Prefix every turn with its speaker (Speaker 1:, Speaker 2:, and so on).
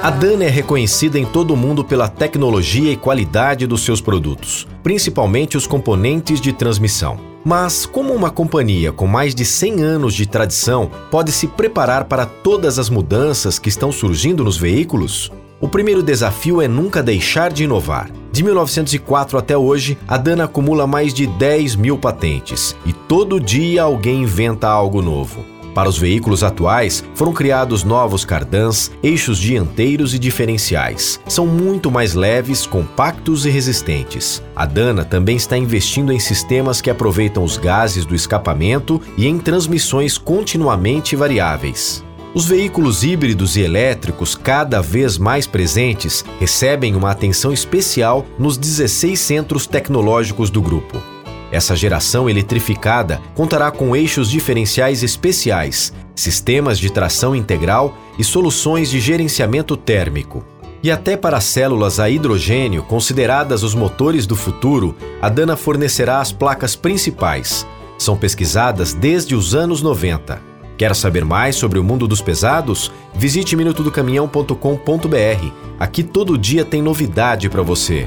Speaker 1: A Dana é reconhecida em todo o mundo pela tecnologia e qualidade dos seus produtos, principalmente os componentes de transmissão. Mas como uma companhia com mais de 100 anos de tradição pode se preparar para todas as mudanças que estão surgindo nos veículos? O primeiro desafio é nunca deixar de inovar. De 1904 até hoje, a Dana acumula mais de 10 mil patentes e todo dia alguém inventa algo novo. Para os veículos atuais, foram criados novos cardãs, eixos dianteiros e diferenciais. São muito mais leves, compactos e resistentes. A Dana também está investindo em sistemas que aproveitam os gases do escapamento e em transmissões continuamente variáveis. Os veículos híbridos e elétricos, cada vez mais presentes, recebem uma atenção especial nos 16 centros tecnológicos do grupo. Essa geração eletrificada contará com eixos diferenciais especiais, sistemas de tração integral e soluções de gerenciamento térmico. E até para células a hidrogênio, consideradas os motores do futuro, a Dana fornecerá as placas principais. São pesquisadas desde os anos 90. Quer saber mais sobre o mundo dos pesados? Visite minutodocaminhão.com.br. Aqui todo dia tem novidade para você.